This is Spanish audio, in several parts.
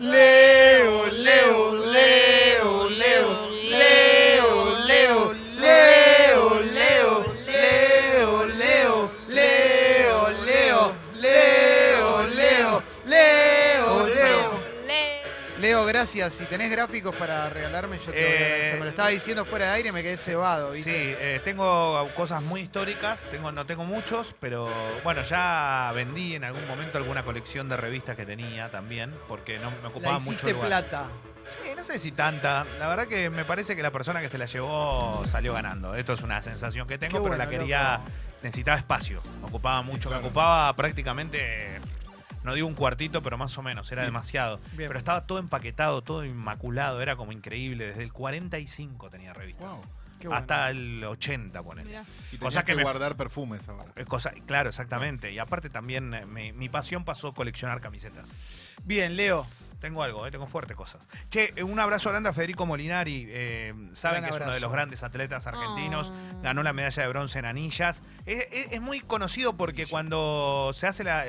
Lee. Gracias. Si tenés gráficos para regalarme, yo te voy a Eh, agradecer. Me lo estaba diciendo fuera de aire y me quedé cebado, Sí, ¿viste? eh, tengo cosas muy históricas, tengo, no tengo muchos, pero bueno, ya vendí en algún momento alguna colección de revistas que tenía también, porque no me La ocupaba mucho hiciste lugar. plata. Sí, no sé si tanta. La verdad que me parece que la persona que se la llevó salió ganando. Esto es una sensación que tengo, Qué pero bueno, la quería. loco. Necesitaba espacio. Me ocupaba mucho. claro. Me ocupaba prácticamente. No digo un cuartito, pero más o menos. Era Bien. demasiado. Bien. Pero estaba todo empaquetado, todo inmaculado. Era como increíble. Desde el 45 tenía revistas. Wow. Qué bueno. Hasta el 80, ponele. Mirá. Y Cosa que que, me- guardar perfumes ahora. Eh, Cosa, claro, exactamente. Y aparte también eh, mi, mi pasión pasó a coleccionar camisetas. Bien, Leo. Tengo algo, eh, tengo fuerte cosas. Che, eh, un abrazo grande a Federico Molinari. eh, saben Gran que es uno de los grandes atletas argentinos. Ganó la medalla de bronce en anillas. Es, es- es muy conocido porque cuando se hace la,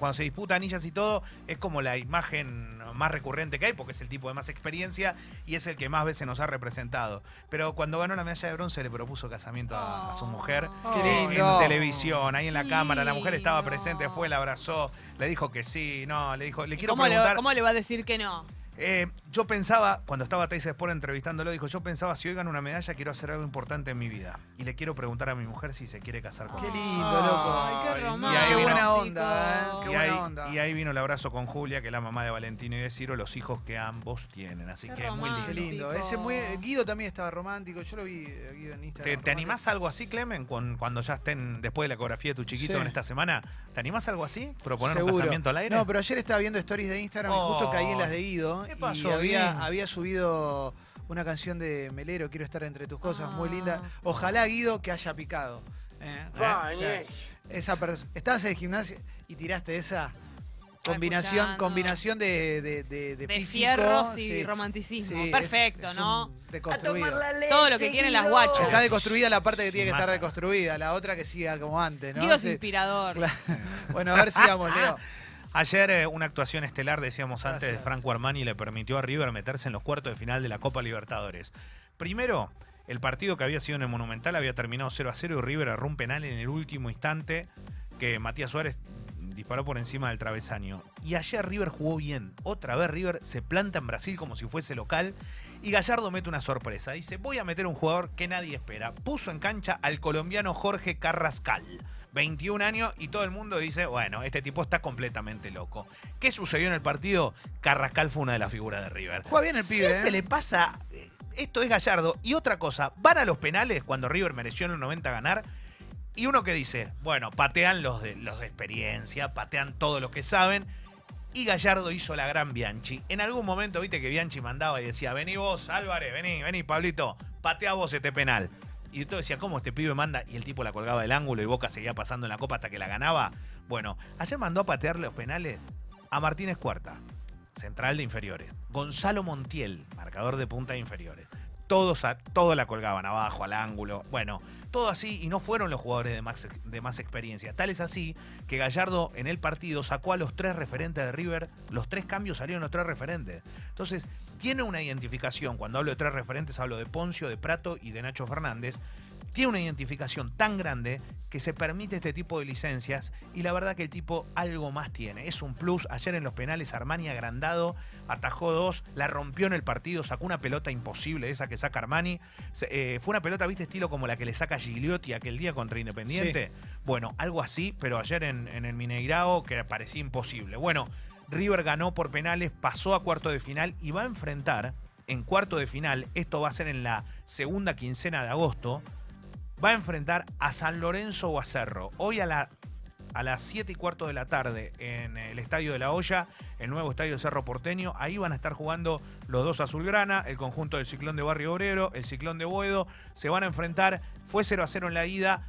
cuando se disputa anillas y todo, es como la imagen más recurrente que hay, porque es el tipo de más experiencia y es el que más veces nos ha representado. Pero cuando ganó la medalla de bronce le propuso casamiento a, a su mujer. Lindo. En televisión, ahí en la cámara, la mujer estaba presente, fue, la abrazó, le dijo que sí, no, le dijo, le ¿Y quiero ¿Cómo le, preguntar. ¿Cómo le va a decir que no? Eh, yo pensaba, cuando estaba Teis Sport entrevistándolo, dijo, yo pensaba, si hoy gano una medalla, quiero hacer algo importante en mi vida. Y le quiero preguntar a mi mujer si se quiere casar Qué conmigo. lindo, Ay, loco. Ay, qué romántico. Qué buena onda, ¿eh? Qué y, buena ahí, onda. y ahí vino el abrazo con Julia, que es la mamá de Valentino y de Ciro, los hijos que ambos tienen. Así Qué que muy lindo. Qué lindo. Ese muy, Guido también estaba romántico. Yo lo vi, eh, Guido en Instagram. ¿Te, te animás a algo así, Clemen, con- cuando ya estén después de la ecografía de tu chiquito Sí. en esta semana? ¿Te animás a algo así? ¿Proponer Seguro. un casamiento al aire? No, pero ayer estaba viendo stories de Instagram y justo caí en las de Guido. ¿Qué y pasó, había, había subido una canción de Melero, Quiero estar entre tus cosas, muy Ah. linda. Ojalá Guido que haya picado. ¿eh? O sea, esa pers- Estabas en el gimnasio y tiraste esa combinación, combinación de, de, de, de De físico, fierros y sí. romanticismo. Sí, Perfecto, es ¿no? deconstruido. Todo lo que quieren las guachas. Está deconstruida la parte que tiene que estar deconstruida, la otra que siga como antes, ¿no? Guido es Sí. inspirador. Claro. Bueno, a ver, sigamos, Leo. Ayer eh, una actuación estelar, decíamos antes, de. Franco Armani le permitió a River meterse en los cuartos de final de la Copa Libertadores. Primero, el partido que había sido en el Monumental había terminado 0 a 0 y River agarró un penal en el último instante que Matías Suárez disparó por encima del travesaño. Y ayer River jugó bien. Otra vez River se planta en Brasil como si fuese local. Y Gallardo mete una sorpresa. Dice, voy a meter un jugador que nadie espera. Puso en cancha al colombiano Jorge Carrascal. 21 años y todo el mundo dice, bueno, este tipo está completamente loco. ¿Qué sucedió en el partido? Carrascal fue una de las figuras de River. Juega bien el pibe, Siempre ¿eh? le pasa, eh, esto es Gallardo. Y otra cosa, van a los penales cuando River mereció en los 90 ganar. Y uno que dice, bueno, patean los de, los de experiencia, patean todo lo que saben. Y Gallardo hizo la gran Bianchi. En algún momento, viste que Bianchi mandaba y decía, vení vos, Álvarez, vení, vení, Pablito, patea vos este penal. Y todo decía, ¿cómo este pibe manda? Y el tipo la colgaba del ángulo y Boca seguía pasando en la copa hasta que la ganaba. Bueno, ayer mandó a patear los penales a Martínez Cuarta, central de inferiores. Gonzalo Montiel, marcador de punta de inferiores. Todos, a- todos la colgaban abajo, al ángulo. Bueno, todo así y no fueron los jugadores de más, de más experiencia. Tal es así que Gallardo en el partido sacó a los tres referentes de River. Los tres cambios salieron los tres referentes. Entonces, tiene una identificación. Cuando hablo de tres referentes, hablo de Poncio, de Prato y de Nacho Fernández. Tiene una identificación tan grande que se permite este tipo de licencias y la verdad que el tipo algo más tiene. Es un plus. Ayer en los penales Armani agrandado, atajó dos, la rompió en el partido, sacó una pelota imposible, esa que saca Armani. Se- eh, fue una pelota, viste, estilo como la que le saca Gigliotti aquel día contra Independiente. Bueno, algo así, pero ayer en, en el Mineirao que parecía imposible. Bueno, River ganó por penales, pasó a cuarto de final y va a enfrentar en cuarto de final, esto va a ser en la segunda quincena de agosto, va a enfrentar a San Lorenzo o a Cerro. Hoy a, a las 7 y cuarto de la tarde en el Estadio de la Hoya, el nuevo Estadio Cerro Porteño. Ahí van a estar jugando los dos Azulgrana, el conjunto del Ciclón de Barrio Obrero, el Ciclón de Boedo. Se van a enfrentar, fue 0 a 0 en la ida,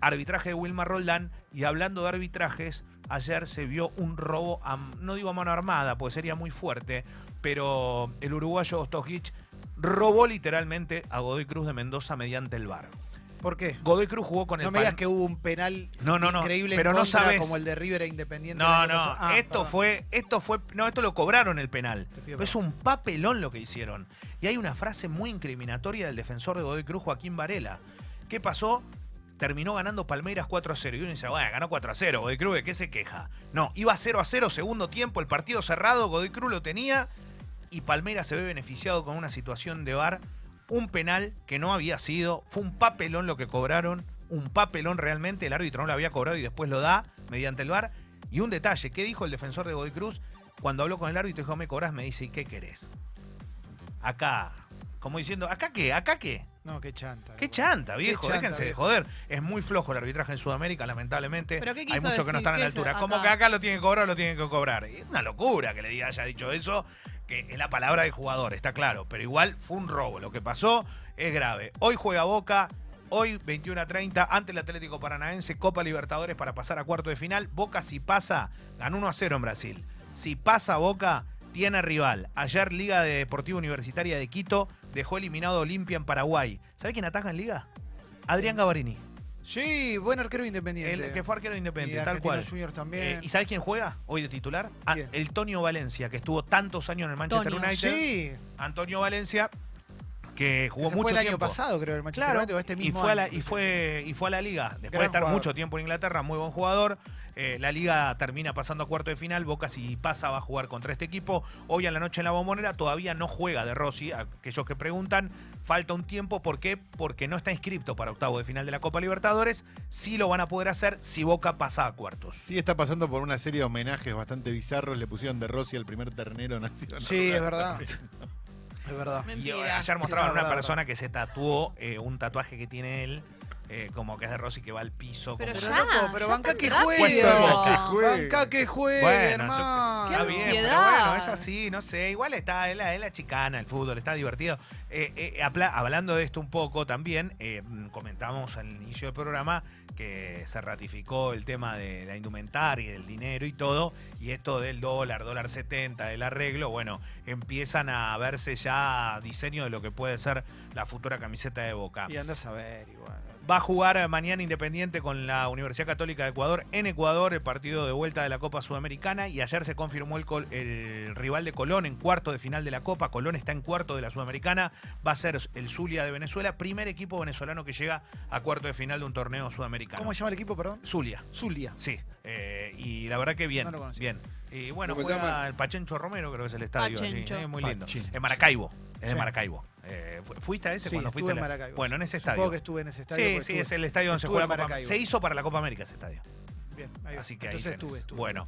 arbitraje de Wilmar Roldán. Y hablando de arbitrajes, ayer se vio un robo, a- no digo a mano armada, pues sería muy fuerte, pero el uruguayo Ostojic robó literalmente a Godoy Cruz de Mendoza mediante el VAR. ¿Por qué? Godoy Cruz jugó con el No me digas que hubo un penal No, no, no, increíble en pero no contra, sabes- como el de River e Independiente. el No, año no, pasado. Ah, esto perdón. fue, esto fue, no, esto lo cobraron el penal. Te pido Pero es un papelón lo que hicieron. Y hay una frase muy incriminatoria del defensor de Godoy Cruz, Joaquín Varela. ¿Qué pasó? Terminó ganando Palmeiras 4 a 0. Y uno dice, bueno, ganó 4 a 0. Godoy Cruz, ¿de qué se queja? No, iba 0 a 0, segundo tiempo, el partido cerrado, Godoy Cruz lo tenía. Y Palmeiras se ve beneficiado con una situación de bar. Un penal que no había sido. Fue un papelón lo que cobraron. Un papelón realmente. El árbitro no lo había cobrado y después lo da mediante el bar. Y un detalle, ¿qué dijo el defensor de Godoy Cruz? Cuando habló con el árbitro, dijo, me cobras, me dice, ¿y qué querés? Acá, como diciendo, ¿acá qué? ¿Acá qué? No, qué chanta. Qué chanta, viejo, chanta, déjense de joder. Es muy flojo el arbitraje en Sudamérica, lamentablemente. ¿Pero qué Hay quiso muchos que no están a la ¿Qué altura. Como que acá lo tienen que cobrar, lo tienen que cobrar. Es una locura que le haya dicho eso, que es la palabra del jugador, está claro. Pero igual fue un robo. Lo que pasó es grave. Hoy juega Boca. Hoy, 21 a 30, ante el Atlético Paranaense, Copa Libertadores para pasar a cuarto de final. Boca, si pasa, ganó 1 a 0 en Brasil. Si pasa Boca, tiene rival. Ayer, Liga de Deportiva Universitaria de Quito dejó eliminado Olimpia en Paraguay. ¿Sabe quién ataja en Liga? Adrián Gavarini. Sí, buen arquero independiente. El que fue arquero de Y independiente, tal cual. Juniors también. Eh, ¿Y sabe quién juega hoy de titular? Ah, el Tonio Valencia, que estuvo tantos años en el Manchester Tonio. United. sí, Antonio Valencia, que jugó ese mucho fue el año tiempo. pasado, creo, el Manchester Claro, United, o este y mismo fue, a la, año. y, fue, y fue a la liga. Después Gran de estar jugador. mucho tiempo en Inglaterra, muy buen jugador. Eh, la liga termina pasando a cuarto de final. Boca, si pasa, va a jugar contra este equipo. Hoy a la noche en la bombonera todavía no juega de Rossi. Aquellos que preguntan, falta un tiempo. ¿Por qué? Porque no está inscripto para octavo de final de la Copa Libertadores. Sí lo van a poder hacer si Boca pasa a cuartos. Sí, está pasando por una serie de homenajes bastante bizarros. Le pusieron de Rossi al primer ternero nacional. Sí, es verdad. Es verdad. Y Mentira. ayer mostraban a una verdad, persona que se tatuó eh, un tatuaje que tiene él, eh, como que es de Rossi que va al piso. Pero como- Pero ya, loco, pero ya banca que juegue. Boca. Que juegue. Banca que juegue, hermano. Está bien, pero bueno, es así, no sé. Igual está, es la, es la chicana, el fútbol, está divertido. Eh, eh, apla- hablando de esto un poco también, eh, mm, comentamos al inicio del programa que se ratificó el tema de la indumentaria, del dinero y todo, y esto del dólar, dólar 70, del arreglo, bueno, empiezan a verse ya diseño de lo que puede ser la futura camiseta de Boca. Y andás a ver igual. Va a jugar mañana Independiente con la Universidad Católica de Ecuador en Ecuador, el partido de vuelta de la Copa Sudamericana. Y ayer se confirmó el, col- el rival de Colón en cuarto de final de la Copa. Colón está en cuarto de la Sudamericana. Va a ser el Zulia de Venezuela, primer equipo venezolano que llega a cuarto de final de un torneo sudamericano. ¿Cómo se llama el equipo, perdón? Zulia. Zulia. Sí, eh, y la verdad que bien, No lo bien. Y bueno, ¿Cómo se juega llama? el Pachencho Romero, creo que es el estadio. así, Pachencho. eh, muy lindo. En Maracaibo, es de Sí. Maracaibo. Eh, fu- ¿Fuiste a ese Sí, cuando fuiste? en la- Maracaibo. Bueno, en ese Supongo estadio. que estuve en ese estadio. Sí, sí, estuve- es el estadio donde se juega Maracaibo. Se hizo para la Copa América ese estadio. Bien, ahí va. Así que ahí Entonces tenés. estuve, estuve. Bueno,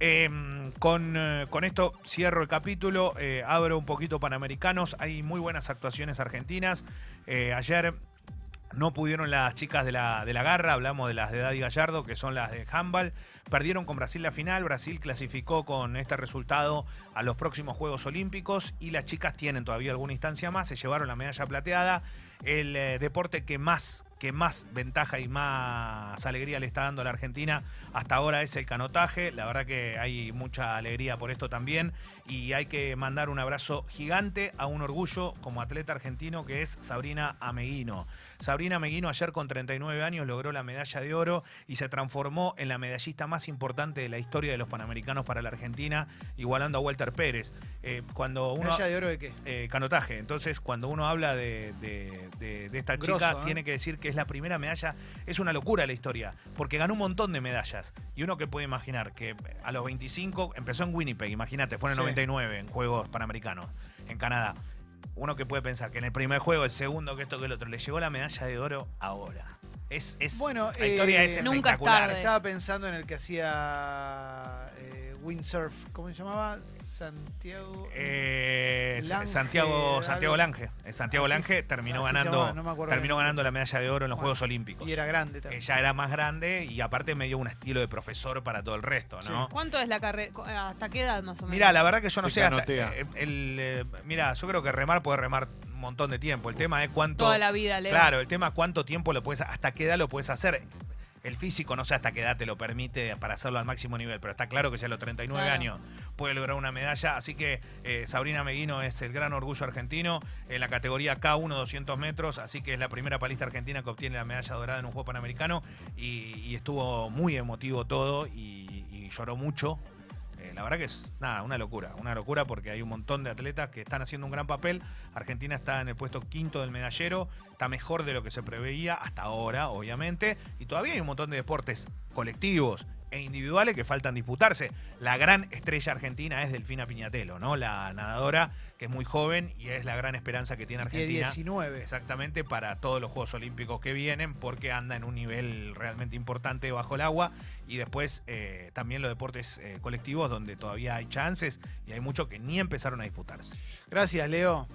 eh, con, eh, con esto cierro el capítulo, eh, abro un poquito Panamericanos, hay muy buenas actuaciones argentinas. Eh, ayer no pudieron las chicas de la, de la garra, hablamos de las de Daddy Gallardo, que son las de handball. Perdieron con Brasil la final, Brasil clasificó con este resultado a los próximos Juegos Olímpicos y las chicas tienen todavía alguna instancia más, se llevaron la medalla plateada. El deporte que más, que más ventaja y más alegría le está dando a la Argentina hasta ahora es el canotaje. La verdad que hay mucha alegría por esto también y hay que mandar un abrazo gigante a un orgullo como atleta argentino que es Sabrina Ameguino. Sabrina Ameguino ayer con 39 años logró la medalla de oro y se transformó en la medallista más importante de la historia de los Panamericanos para la Argentina, igualando a Walter Pérez. Eh, cuando uno ¿Medalla de oro de qué? eh, canotaje. Entonces, cuando uno habla de, de- de- de esta Grosso, chica, ¿eh? tiene que decir que es la primera medalla. Es una locura la historia, porque ganó un montón de medallas. Y uno que puede imaginar que a los 25 empezó en Winnipeg, imagínate, fue en el Sí. 99 en Juegos Panamericanos, en Canadá. Uno que puede pensar que en el primer juego, el segundo, que esto, que el otro, le llegó la medalla de oro ahora. Es, es, Bueno, la historia eh, es Nunca es espectacular. tarde. Estaba pensando en el que hacía eh, windsurf. ¿Cómo se llamaba? Santiago. Eh, Lange, Santiago, Santiago. Lange. Eh, Santiago Así Lange terminó así ganando, llamaba, no me acuerdo terminó ganando la medalla de oro en los Bueno, Juegos Olímpicos. Y era grande Eh, también. ya era más grande y aparte me dio un estilo de profesor para todo el resto, ¿no? ¿Cuánto es la carrera? ¿Hasta qué edad más o menos? Mira, la verdad que yo no Se sé. hasta- eh, el, eh, mira, yo creo que remar puede remar un montón de tiempo. El tema es cuánto. Toda la vida, Leo. Claro, el tema es cuánto tiempo lo puedes, hasta qué edad lo puedes hacer. El físico no sé hasta qué edad te lo permite para hacerlo al máximo nivel, pero está claro que si a los 39 Claro. años puede lograr una medalla. Así que eh, Sabrina Meguino es el gran orgullo argentino en la categoría K1 200 metros, así que es la primera palista argentina que obtiene la medalla dorada en un juego panamericano y, estuvo muy emotivo todo y, y lloró mucho la verdad que es nada, una locura, una locura porque hay un montón de atletas que están haciendo un gran papel. Argentina está en el puesto quinto del medallero, está mejor de lo que se preveía hasta ahora, obviamente, y todavía hay un montón de deportes colectivos e individuales que faltan disputarse. La gran estrella argentina es Delfina Piñatelo, ¿no? La nadadora que es muy joven y es la gran esperanza que tiene Argentina. 19. Exactamente para todos los Juegos Olímpicos que vienen, porque anda en un nivel realmente importante bajo el agua. Y después eh, también los deportes eh, colectivos donde todavía hay chances y hay muchos que ni empezaron a disputarse. Gracias, Leo.